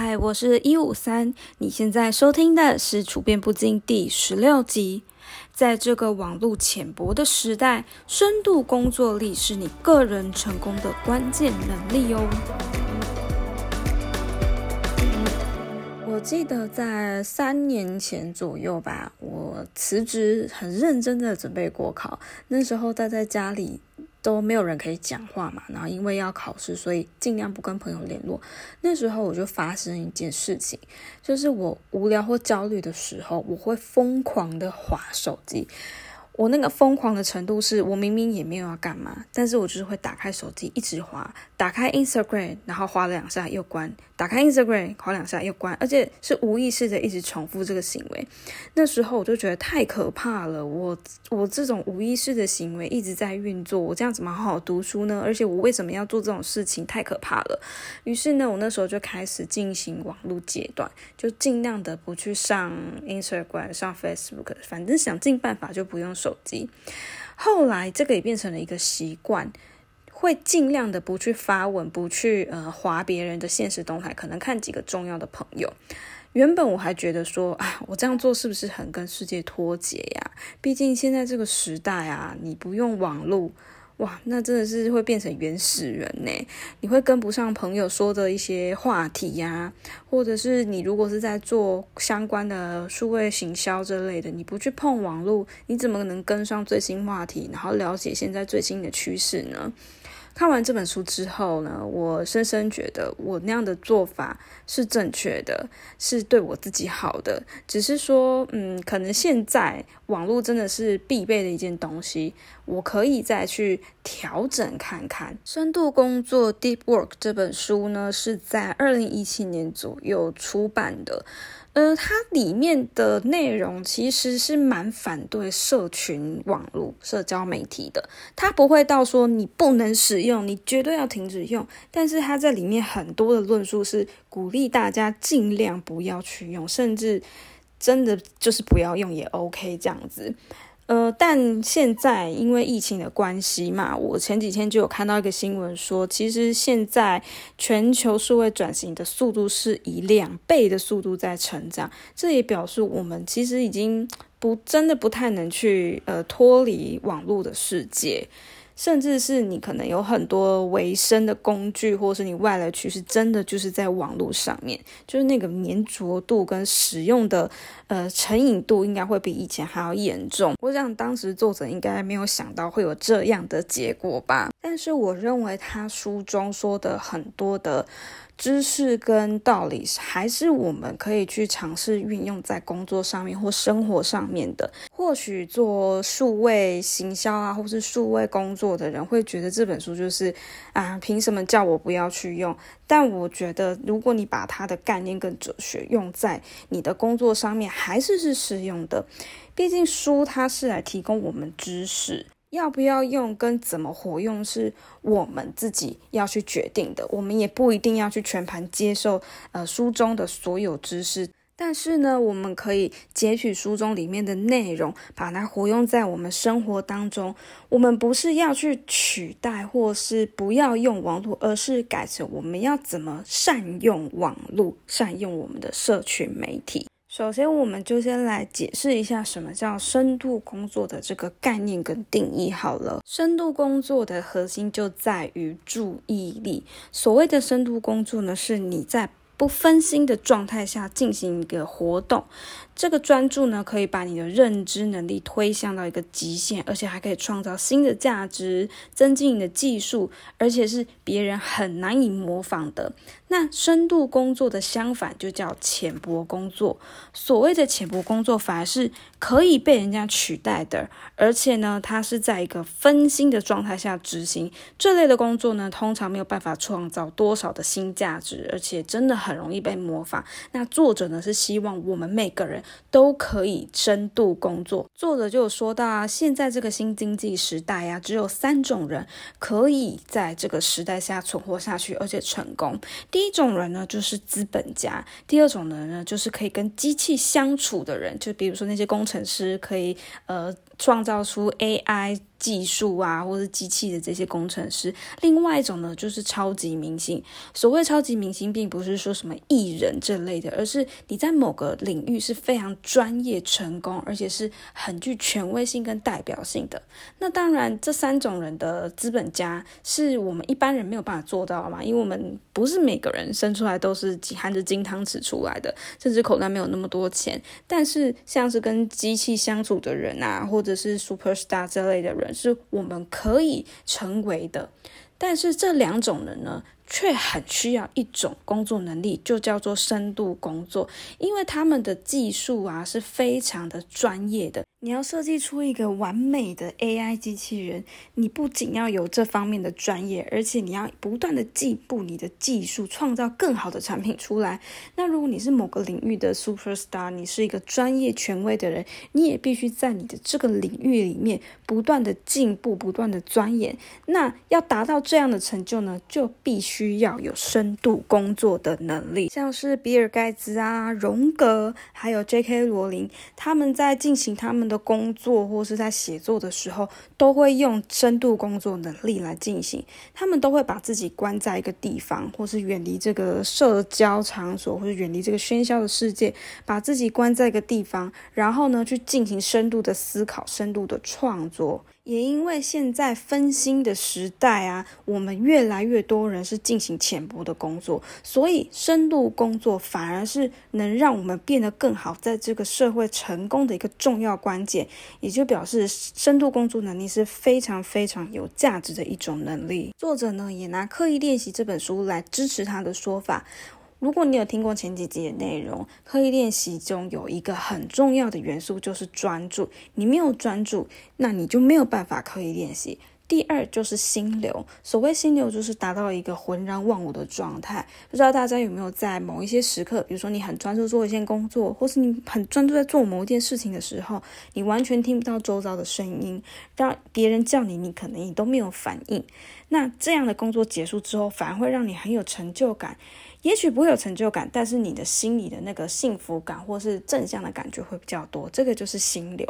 嗨，我是一五三，你现在收听的是《处变不惊》第十六集。在这个网络浅薄的时代，深度工作力是你个人成功的关键能力哦。我记得在三年前左右吧，我辞职，很认真的准备国考。那时候待在家里。都没有人可以讲话嘛，然后因为要考试，所以尽量不跟朋友联络。那时候我就发生一件事情，就是我无聊或焦虑的时候，我会疯狂的划手机。我那个疯狂的程度是，我明明也没有要干嘛，但是我就是会打开手机一直滑，打开 Instagram，然后滑了两下又关，打开 Instagram，滑两下又关，而且是无意识的一直重复这个行为。那时候我就觉得太可怕了，我我这种无意识的行为一直在运作，我这样怎么好好读书呢？而且我为什么要做这种事情？太可怕了。于是呢，我那时候就开始进行网络戒断，就尽量的不去上 Instagram，上 Facebook，反正想尽办法就不用手。手机，后来这个也变成了一个习惯，会尽量的不去发文，不去呃划别人的现实动态，可能看几个重要的朋友。原本我还觉得说啊，我这样做是不是很跟世界脱节呀？毕竟现在这个时代啊，你不用网络。哇，那真的是会变成原始人呢！你会跟不上朋友说的一些话题呀，或者是你如果是在做相关的数位行销之类的，你不去碰网络，你怎么能跟上最新话题，然后了解现在最新的趋势呢？看完这本书之后呢，我深深觉得我那样的做法是正确的，是对我自己好的。只是说，嗯，可能现在网络真的是必备的一件东西，我可以再去调整看看。《深度工作》（Deep Work） 这本书呢，是在二零一七年左右出版的。呃，它里面的内容其实是蛮反对社群网络、社交媒体的。它不会到说你不能使用，你绝对要停止用。但是它在里面很多的论述是鼓励大家尽量不要去用，甚至真的就是不要用也 OK 这样子。呃，但现在因为疫情的关系嘛，我前几天就有看到一个新闻说，其实现在全球数位转型的速度是以两倍的速度在成长，这也表示我们其实已经不真的不太能去呃脱离网络的世界。甚至是你可能有很多维生的工具，或是你外来趋势，真的就是在网络上面，就是那个粘着度跟使用的呃成瘾度，应该会比以前还要严重。我想当时作者应该没有想到会有这样的结果吧。但是我认为他书中说的很多的。知识跟道理还是我们可以去尝试运用在工作上面或生活上面的。或许做数位行销啊，或是数位工作的人会觉得这本书就是啊，凭什么叫我不要去用？但我觉得，如果你把它的概念跟哲学用在你的工作上面，还是是适用的。毕竟书它是来提供我们知识。要不要用跟怎么活用是我们自己要去决定的，我们也不一定要去全盘接受呃书中的所有知识，但是呢，我们可以截取书中里面的内容，把它活用在我们生活当中。我们不是要去取代或是不要用网络，而是改成我们要怎么善用网络，善用我们的社群媒体。首先，我们就先来解释一下什么叫深度工作的这个概念跟定义好了。深度工作的核心就在于注意力。所谓的深度工作呢，是你在不分心的状态下进行一个活动。这个专注呢，可以把你的认知能力推向到一个极限，而且还可以创造新的价值，增进你的技术，而且是别人很难以模仿的。那深度工作的相反就叫浅薄工作。所谓的浅薄工作，反而是可以被人家取代的，而且呢，它是在一个分心的状态下执行这类的工作呢，通常没有办法创造多少的新价值，而且真的很很容易被模仿。那作者呢，是希望我们每个人。都可以深度工作。作者就有说到啊，现在这个新经济时代呀，只有三种人可以在这个时代下存活下去，而且成功。第一种人呢，就是资本家；第二种人呢，就是可以跟机器相处的人，就比如说那些工程师，可以呃创造出 AI。技术啊，或是机器的这些工程师。另外一种呢，就是超级明星。所谓超级明星，并不是说什么艺人这类的，而是你在某个领域是非常专业、成功，而且是很具权威性跟代表性的。那当然，这三种人的资本家是我们一般人没有办法做到嘛，因为我们不是每个人生出来都是含着金汤匙出来的，甚至口袋没有那么多钱。但是，像是跟机器相处的人啊，或者是 super star 这类的人，是我们可以成为的。但是这两种人呢？却很需要一种工作能力，就叫做深度工作，因为他们的技术啊是非常的专业的。你要设计出一个完美的 AI 机器人，你不仅要有这方面的专业，而且你要不断的进步你的技术，创造更好的产品出来。那如果你是某个领域的 super star，你是一个专业权威的人，你也必须在你的这个领域里面不断的进步，不断的钻研。那要达到这样的成就呢，就必须要有深度工作的能力。像是比尔盖茨啊、荣格，还有 J.K. 罗琳，他们在进行他们。的工作或是在写作的时候，都会用深度工作能力来进行。他们都会把自己关在一个地方，或是远离这个社交场所，或者远离这个喧嚣的世界，把自己关在一个地方，然后呢，去进行深度的思考、深度的创作。也因为现在分心的时代啊，我们越来越多人是进行浅薄的工作，所以深度工作反而是能让我们变得更好，在这个社会成功的一个重要关键。也就表示，深度工作能力是非常非常有价值的一种能力。作者呢，也拿《刻意练习》这本书来支持他的说法。如果你有听过前几集的内容，刻意练习中有一个很重要的元素就是专注。你没有专注，那你就没有办法刻意练习。第二就是心流，所谓心流就是达到一个浑然忘我的状态。不知道大家有没有在某一些时刻，比如说你很专注做一件工作，或是你很专注在做某一件事情的时候，你完全听不到周遭的声音，让别人叫你，你可能你都没有反应。那这样的工作结束之后，反而会让你很有成就感。也许不会有成就感，但是你的心里的那个幸福感或是正向的感觉会比较多。这个就是心流。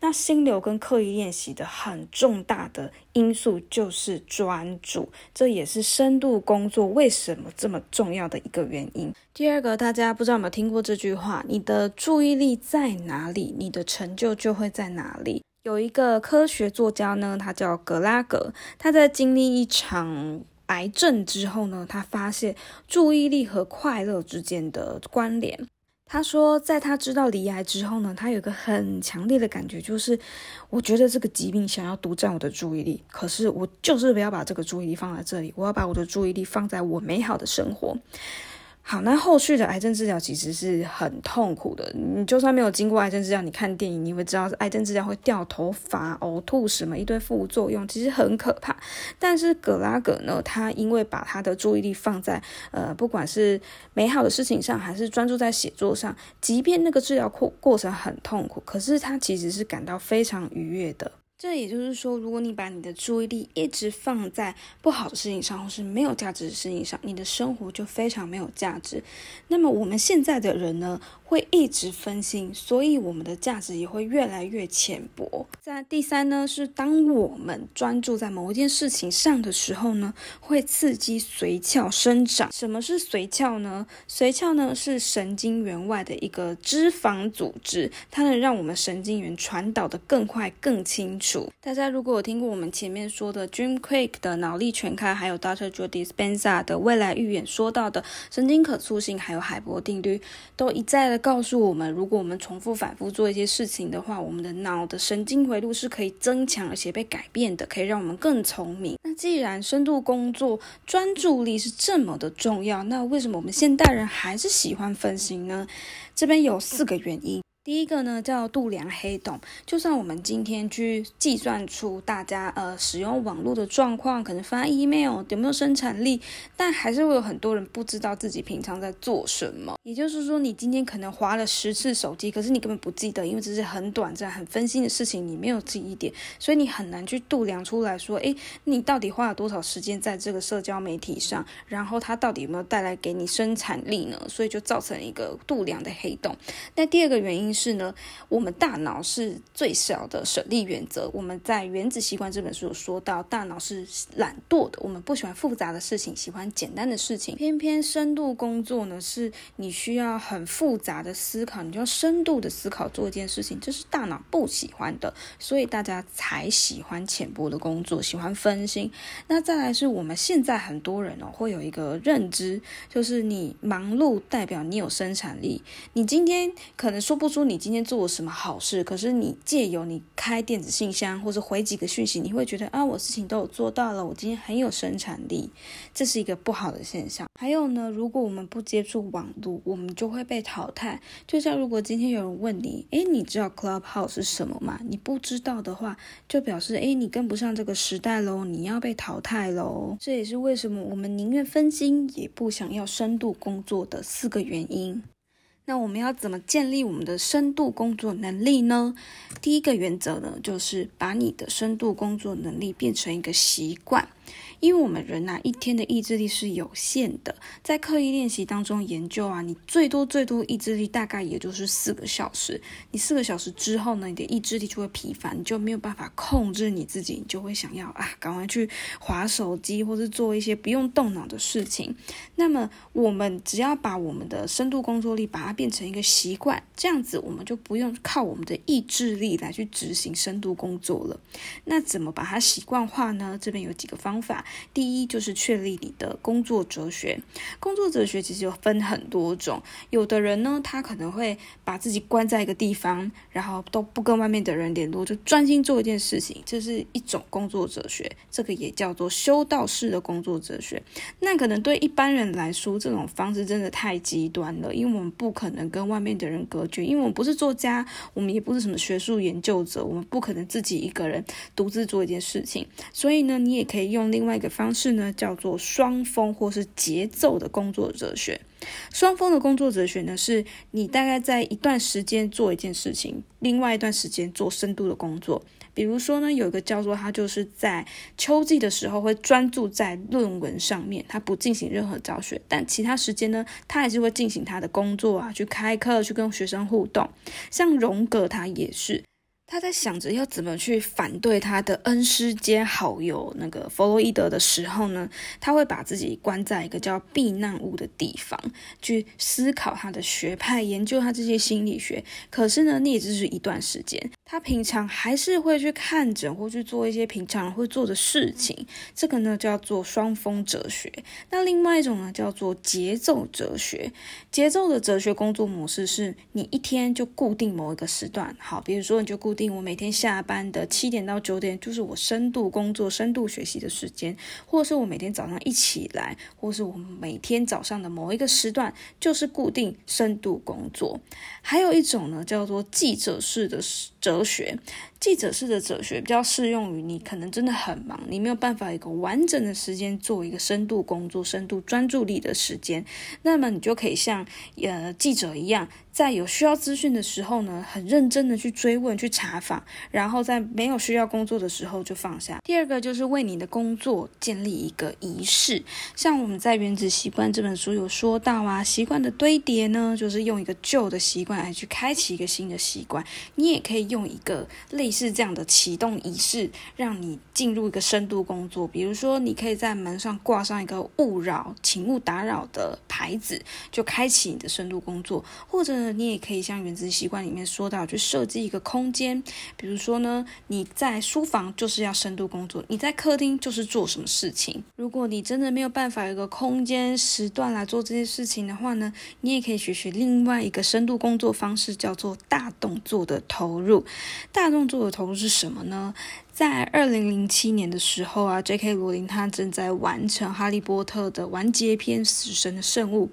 那心流跟刻意练习的很重大的因素就是专注，这也是深度工作为什么这么重要的一个原因。第二个，大家不知道有没有听过这句话：你的注意力在哪里，你的成就就会在哪里。有一个科学作家呢，他叫格拉格，他在经历一场。癌症之后呢，他发现注意力和快乐之间的关联。他说，在他知道离癌之后呢，他有个很强烈的感觉，就是我觉得这个疾病想要独占我的注意力，可是我就是不要把这个注意力放在这里，我要把我的注意力放在我美好的生活。好，那后续的癌症治疗其实是很痛苦的。你就算没有经过癌症治疗，你看电影你会知道，癌症治疗会掉头发、呕吐什么一堆副作用，其实很可怕。但是葛拉格呢，他因为把他的注意力放在呃，不管是美好的事情上，还是专注在写作上，即便那个治疗过过程很痛苦，可是他其实是感到非常愉悦的。这也就是说，如果你把你的注意力一直放在不好的事情上，或是没有价值的事情上，你的生活就非常没有价值。那么我们现在的人呢？会一直分心，所以我们的价值也会越来越浅薄。在第三呢，是当我们专注在某一件事情上的时候呢，会刺激髓鞘生长。什么是髓鞘呢？髓鞘呢是神经元外的一个脂肪组织，它能让我们神经元传导的更快、更清楚。大家如果有听过我们前面说的 Dream Quick 的脑力全开，还有 Dr. Joe Dispenza 的未来预言说到的神经可塑性，还有海波定律，都一再的。告诉我们，如果我们重复反复做一些事情的话，我们的脑的神经回路是可以增强而且被改变的，可以让我们更聪明。那既然深度工作专注力是这么的重要，那为什么我们现代人还是喜欢分心呢？这边有四个原因。第一个呢叫度量黑洞，就算我们今天去计算出大家呃使用网络的状况，可能发 email 有没有生产力，但还是会有很多人不知道自己平常在做什么。也就是说，你今天可能划了十次手机，可是你根本不记得，因为这是很短暂、很分心的事情，你没有记忆点，所以你很难去度量出来说，诶，你到底花了多少时间在这个社交媒体上，然后它到底有没有带来给你生产力呢？所以就造成一个度量的黑洞。那第二个原因。是呢，我们大脑是最小的省力原则。我们在《原子习惯》这本书有说到，大脑是懒惰的，我们不喜欢复杂的事情，喜欢简单的事情。偏偏深度工作呢，是你需要很复杂的思考，你就要深度的思考做一件事情，这是大脑不喜欢的，所以大家才喜欢浅薄的工作，喜欢分心。那再来是我们现在很多人哦，会有一个认知，就是你忙碌代表你有生产力，你今天可能说不出说你今天做了什么好事，可是你借由你开电子信箱或者回几个讯息，你会觉得啊，我事情都有做到了，我今天很有生产力，这是一个不好的现象。还有呢，如果我们不接触网络，我们就会被淘汰。就像如果今天有人问你，诶，你知道 Clubhouse 是什么吗？你不知道的话，就表示诶，你跟不上这个时代喽，你要被淘汰喽。这也是为什么我们宁愿分心，也不想要深度工作的四个原因。那我们要怎么建立我们的深度工作能力呢？第一个原则呢，就是把你的深度工作能力变成一个习惯。因为我们人呐，一天的意志力是有限的，在刻意练习当中研究啊，你最多最多意志力大概也就是四个小时。你四个小时之后呢，你的意志力就会疲乏，你就没有办法控制你自己，你就会想要啊，赶快去划手机或是做一些不用动脑的事情。那么，我们只要把我们的深度工作力把它变成一个习惯，这样子我们就不用靠我们的意志力来去执行深度工作了。那怎么把它习惯化呢？这边有几个方法。第一就是确立你的工作哲学。工作哲学其实有分很多种，有的人呢，他可能会把自己关在一个地方，然后都不跟外面的人联络，就专心做一件事情，这是一种工作哲学。这个也叫做修道士的工作哲学。那可能对一般人来说，这种方式真的太极端了，因为我们不可能跟外面的人隔绝，因为我们不是作家，我们也不是什么学术研究者，我们不可能自己一个人独自做一件事情。所以呢，你也可以用另外。一个方式呢，叫做双峰或是节奏的工作哲学。双峰的工作哲学呢，是你大概在一段时间做一件事情，另外一段时间做深度的工作。比如说呢，有一个叫做，他就是在秋季的时候会专注在论文上面，他不进行任何教学，但其他时间呢，他还是会进行他的工作啊，去开课，去跟学生互动。像荣格，他也是。他在想着要怎么去反对他的恩师兼好友那个弗洛伊德的时候呢，他会把自己关在一个叫避难屋的地方，去思考他的学派，研究他这些心理学。可是呢，那也只是一段时间。他平常还是会去看诊或去做一些平常会做的事情，这个呢叫做双峰哲学。那另外一种呢叫做节奏哲学。节奏的哲学工作模式是你一天就固定某一个时段，好，比如说你就固定我每天下班的七点到九点就是我深度工作、深度学习的时间，或者是我每天早上一起来，或是我每天早上的某一个时段就是固定深度工作。还有一种呢叫做记者式的时哲。学，记者式的哲学比较适用于你可能真的很忙，你没有办法一个完整的时间做一个深度工作、深度专注力的时间，那么你就可以像呃记者一样。在有需要资讯的时候呢，很认真的去追问、去查访，然后在没有需要工作的时候就放下。第二个就是为你的工作建立一个仪式，像我们在《原子习惯》这本书有说到啊，习惯的堆叠呢，就是用一个旧的习惯来去开启一个新的习惯。你也可以用用一个类似这样的启动仪式，让你进入一个深度工作。比如说，你可以在门上挂上一个“勿扰，请勿打扰”的牌子，就开启你的深度工作，或者。你也可以像原子习惯里面说到，去设计一个空间，比如说呢，你在书房就是要深度工作，你在客厅就是做什么事情。如果你真的没有办法有个空间时段来做这些事情的话呢，你也可以学学另外一个深度工作方式，叫做大动作的投入。大动作的投入是什么呢？在二零零七年的时候啊，J.K. 罗琳他正在完成《哈利波特》的完结篇《死神的圣物》，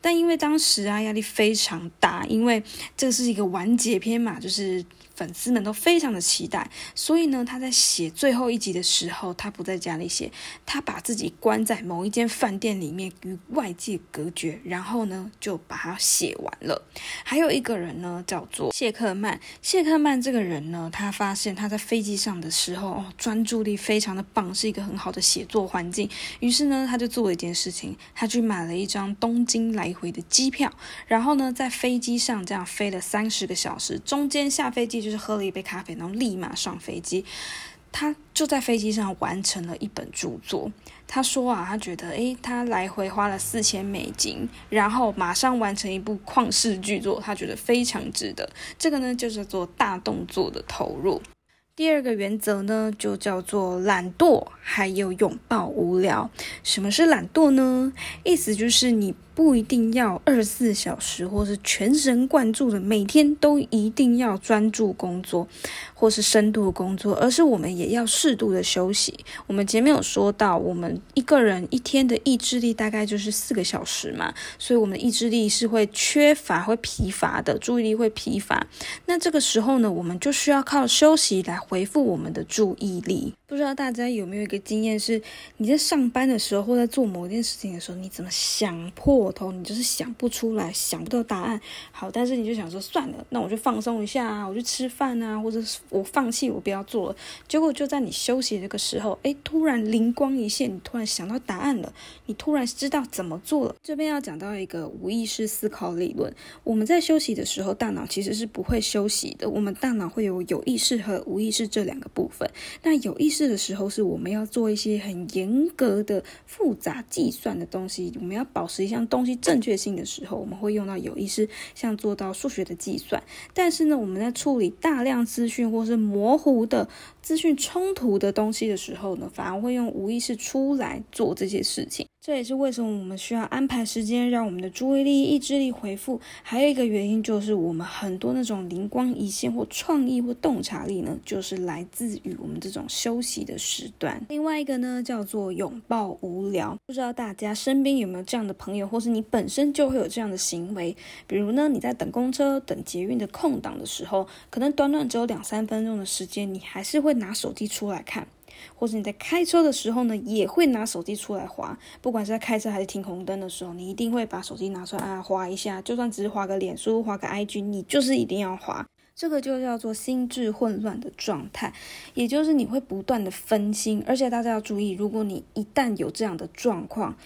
但因为当时啊压力非常大，因为这是一个完结篇嘛，就是。粉丝们都非常的期待，所以呢，他在写最后一集的时候，他不在家里写，他把自己关在某一间饭店里面，与外界隔绝，然后呢，就把它写完了。还有一个人呢，叫做谢克曼。谢克曼这个人呢，他发现他在飞机上的时候，哦，专注力非常的棒，是一个很好的写作环境。于是呢，他就做了一件事情，他去买了一张东京来回的机票，然后呢，在飞机上这样飞了三十个小时，中间下飞机就是喝了一杯咖啡，然后立马上飞机。他就在飞机上完成了一本著作。他说啊，他觉得，诶，他来回花了四千美金，然后马上完成一部旷世巨作，他觉得非常值得。这个呢，就是做大动作的投入。第二个原则呢，就叫做懒惰，还有拥抱无聊。什么是懒惰呢？意思就是你。不一定要二十四小时，或是全神贯注的每天都一定要专注工作，或是深度工作，而是我们也要适度的休息。我们前面有说到，我们一个人一天的意志力大概就是四个小时嘛，所以我们的意志力是会缺乏、会疲乏的，注意力会疲乏。那这个时候呢，我们就需要靠休息来回复我们的注意力。不知道大家有没有一个经验，是你在上班的时候，或在做某件事情的时候，你怎么想破头，你就是想不出来，想不到答案。好，但是你就想说算了，那我就放松一下啊，我去吃饭啊，或者我放弃，我不要做了。结果就在你休息这个时候，哎，突然灵光一现，你突然想到答案了，你突然知道怎么做了。这边要讲到一个无意识思考理论，我们在休息的时候，大脑其实是不会休息的，我们大脑会有有意识和无意识这两个部分。那有意识的时候是我们要做一些很严格的复杂计算的东西，我们要保持一项东西正确性的时候，我们会用到有意识，像做到数学的计算。但是呢，我们在处理大量资讯或是模糊的资讯冲突的东西的时候呢，反而会用无意识出来做这些事情。这也是为什么我们需要安排时间，让我们的注意力、意志力回复。还有一个原因就是，我们很多那种灵光一现或创意或洞察力呢，就是来自于我们这种休息的时段。另外一个呢，叫做拥抱无聊。不知道大家身边有没有这样的朋友，或是你本身就会有这样的行为？比如呢，你在等公车、等捷运的空档的时候，可能短短只有两三分钟的时间，你还是会拿手机出来看。或者你在开车的时候呢，也会拿手机出来划。不管是在开车还是停红灯的时候，你一定会把手机拿出来啊，划一下。就算只是划个脸书、划个 IG，你就是一定要划。这个就叫做心智混乱的状态，也就是你会不断的分心。而且大家要注意，如果你一旦有这样的状况，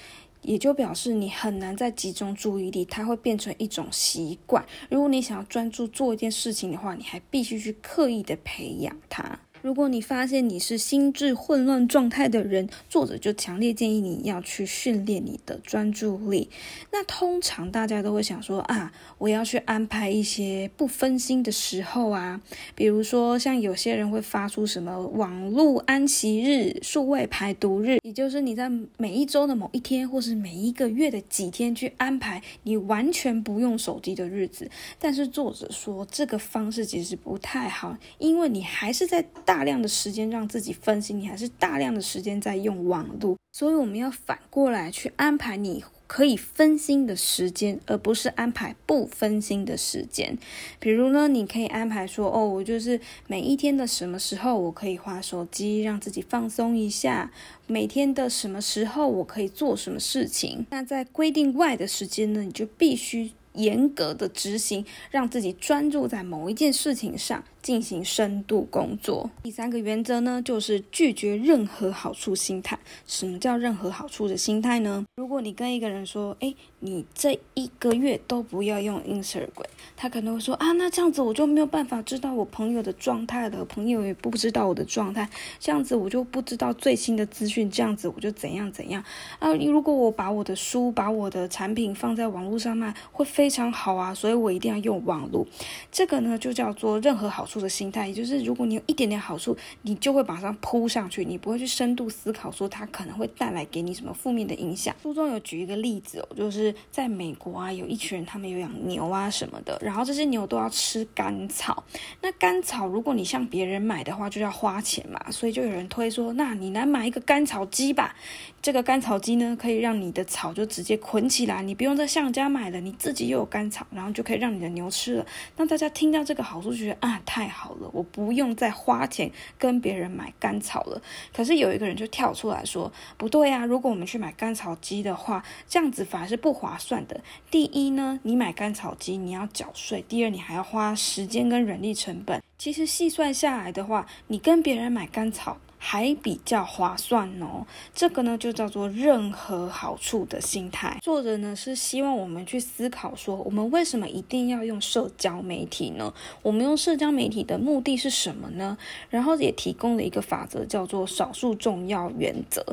也就表示你很难再集中注意力，它会变成一种习惯。如果你想要专注做一件事情的话，你还必须去刻意的培养它。如果你发现你是心智混乱状态的人，作者就强烈建议你要去训练你的专注力。那通常大家都会想说啊，我要去安排一些不分心的时候啊，比如说像有些人会发出什么网络安息日、数位排毒日，也就是你在每一周的某一天，或是每一个月的几天去安排你完全不用手机的日子。但是作者说这个方式其实不太好，因为你还是在。大量的时间让自己分心，你还是大量的时间在用网络，所以我们要反过来去安排你可以分心的时间，而不是安排不分心的时间。比如呢，你可以安排说，哦，我就是每一天的什么时候我可以划手机，让自己放松一下；每天的什么时候我可以做什么事情。那在规定外的时间呢，你就必须严格的执行，让自己专注在某一件事情上。进行深度工作。第三个原则呢，就是拒绝任何好处心态。什么叫任何好处的心态呢？如果你跟一个人说，哎，你这一个月都不要用 Instagram，他可能会说啊，那这样子我就没有办法知道我朋友的状态了，朋友也不知道我的状态，这样子我就不知道最新的资讯，这样子我就怎样怎样啊？如果我把我的书、把我的产品放在网络上卖，会非常好啊，所以我一定要用网络。这个呢，就叫做任何好处。的心态，也就是如果你有一点点好处，你就会马上扑上去，你不会去深度思考说它可能会带来给你什么负面的影响。书中有举一个例子哦，就是在美国啊，有一群人他们有养牛啊什么的，然后这些牛都要吃干草。那干草如果你向别人买的话，就要花钱嘛，所以就有人推说，那你来买一个干草机吧。这个干草机呢，可以让你的草就直接捆起来，你不用再向家买了，你自己又有干草，然后就可以让你的牛吃了。那大家听到这个好处就，觉得啊，太太好了，我不用再花钱跟别人买甘草了。可是有一个人就跳出来说，不对呀，如果我们去买甘草机的话，这样子反而是不划算的。第一呢，你买甘草机你要缴税；第二，你还要花时间跟人力成本。其实细算下来的话，你跟别人买甘草。还比较划算哦，这个呢就叫做任何好处的心态。作者呢是希望我们去思考说，我们为什么一定要用社交媒体呢？我们用社交媒体的目的是什么呢？然后也提供了一个法则，叫做少数重要原则，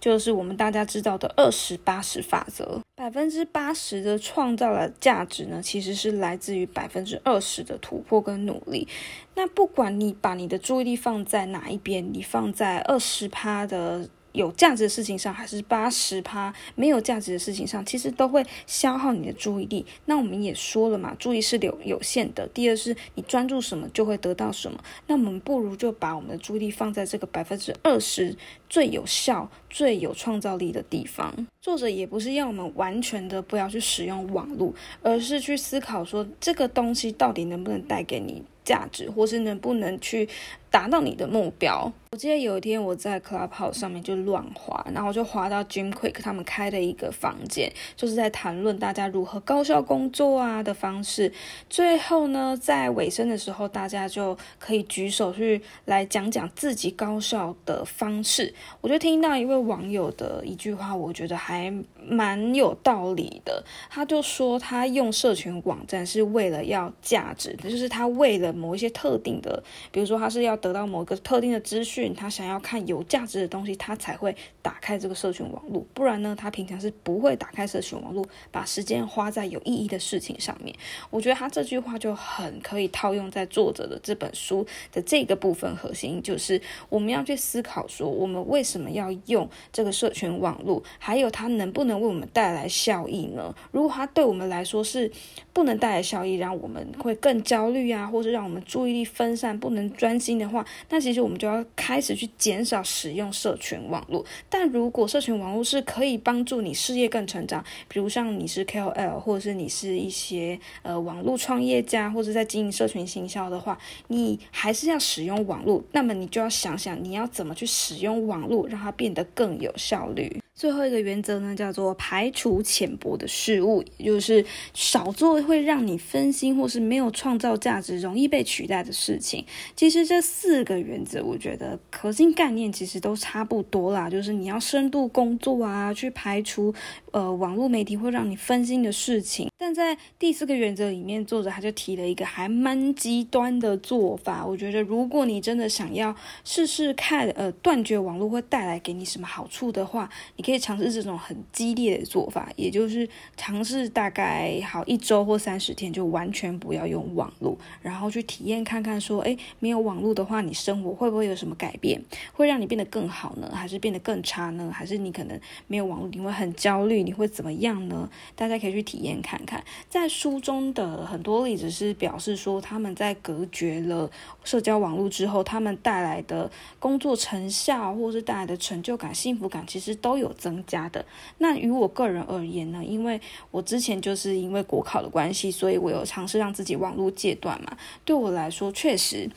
就是我们大家知道的二十八十法则。百分之八十的创造了价值呢，其实是来自于百分之二十的突破跟努力。那不管你把你的注意力放在哪一边，你放在二十趴的。有价值的事情上，还是八十趴没有价值的事情上，其实都会消耗你的注意力。那我们也说了嘛，注意是有有限的。第二是你专注什么就会得到什么。那我们不如就把我们的注意力放在这个百分之二十最有效、最有创造力的地方。作者也不是要我们完全的不要去使用网络，而是去思考说这个东西到底能不能带给你价值，或是能不能去达到你的目标。我记得有一天我在 Clubhouse 上面就乱滑，然后就滑到 Jim Quick 他们开的一个房间，就是在谈论大家如何高效工作啊的方式。最后呢，在尾声的时候，大家就可以举手去来讲讲自己高效的方式。我就听到一位网友的一句话，我觉得还蛮有道理的。他就说他用社群网站是为了要价值，就是他为了某一些特定的，比如说他是要得到某个特定的资讯。他想要看有价值的东西，他才会打开这个社群网络。不然呢，他平常是不会打开社群网络，把时间花在有意义的事情上面。我觉得他这句话就很可以套用在作者的这本书的这个部分核心，就是我们要去思考说，我们为什么要用这个社群网络，还有它能不能为我们带来效益呢？如果它对我们来说是不能带来效益，让我们会更焦虑啊，或者让我们注意力分散，不能专心的话，那其实我们就要开始去减少使用社群网络。但如果社群网络是可以帮助你事业更成长，比如像你是 KOL，或者是你是一些呃网络创业家，或者在经营社群行销的话，你还是要使用网络。那么你就要想想你要怎么去使用网络，让它变得更有效率。最后一个原则呢，叫做排除浅薄的事物，也就是少做会让你分心或是没有创造价值、容易被取代的事情。其实这四个原则，我觉得核心概念其实都差不多啦，就是你要深度工作啊，去排除呃网络媒体会让你分心的事情。但在第四个原则里面，作者他就提了一个还蛮极端的做法。我觉得如果你真的想要试试看，呃，断绝网络会带来给你什么好处的话，你。可以尝试这种很激烈的做法，也就是尝试大概好一周或三十天，就完全不要用网络，然后去体验看看，说，哎，没有网络的话，你生活会不会有什么改变？会让你变得更好呢，还是变得更差呢？还是你可能没有网络，你会很焦虑，你会怎么样呢？大家可以去体验看看。在书中的很多例子是表示说，他们在隔绝了社交网络之后，他们带来的工作成效，或是带来的成就感、幸福感，其实都有。增加的那于我个人而言呢，因为我之前就是因为国考的关系，所以我有尝试让自己网络戒断嘛。对对我来说，确实，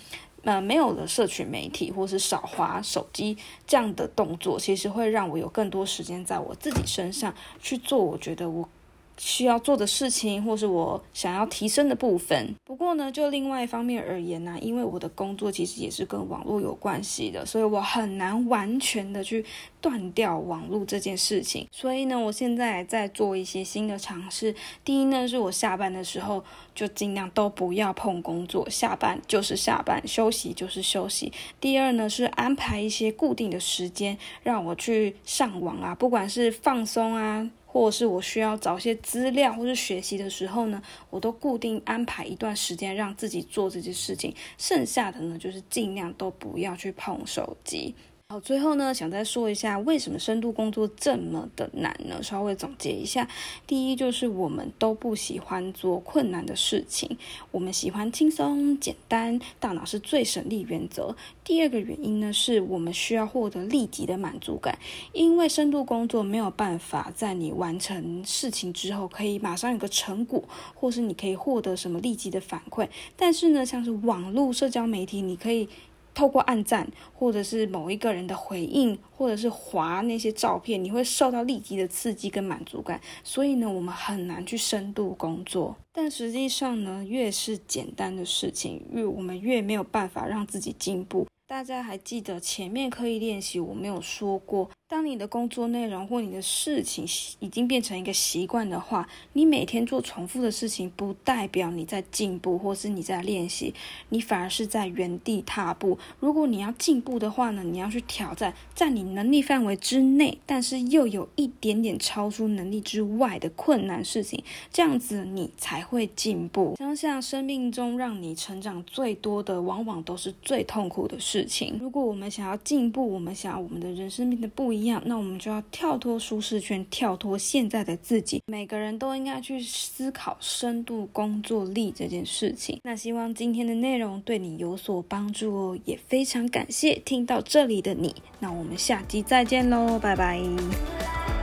呃，没有了社群媒体或是少滑手机这样的动作，其实会让我有更多时间在我自己身上去做。我觉得我。需要做的事情，或是我想要提升的部分。不过呢，就另外一方面而言呢，因为我的工作其实也是跟网络有关系的，所以我很难完全的去断掉网络这件事情。所以呢，我现在在做一些新的尝试。第一呢，是我下班的时候就尽量都不要碰工作，下班就是下班，休息就是休息。第二呢，是安排一些固定的时间让我去上网啊，不管是放松啊。或者是我需要找些资料或是学习的时候呢，我都固定安排一段时间让自己做这些事情，剩下的呢就是尽量都不要去碰手机。好，最后呢，想再说一下为什么深度工作这么的难呢？稍微总结一下，第一就是我们都不喜欢做困难的事情，我们喜欢轻松简单，大脑是最省力原则。第二个原因呢，是我们需要获得立即的满足感，因为深度工作没有办法在你完成事情之后可以马上有个成果，或是你可以获得什么立即的反馈。但是呢，像是网络社交媒体，你可以。透过按赞，或者是某一个人的回应，或者是划那些照片，你会受到立即的刺激跟满足感。所以呢，我们很难去深度工作。但实际上呢，越是简单的事情，越我们越没有办法让自己进步。大家还记得前面刻意练习，我没有说过。当你的工作内容或你的事情已经变成一个习惯的话，你每天做重复的事情，不代表你在进步或是你在练习，你反而是在原地踏步。如果你要进步的话呢，你要去挑战在你能力范围之内，但是又有一点点超出能力之外的困难事情，这样子你才会进步。想想生命中让你成长最多的，往往都是最痛苦的事情。如果我们想要进步，我们想要我们的人生变得不一。一样，那我们就要跳脱舒适圈，跳脱现在的自己。每个人都应该去思考深度工作力这件事情。那希望今天的内容对你有所帮助哦，也非常感谢听到这里的你。那我们下集再见喽，拜拜。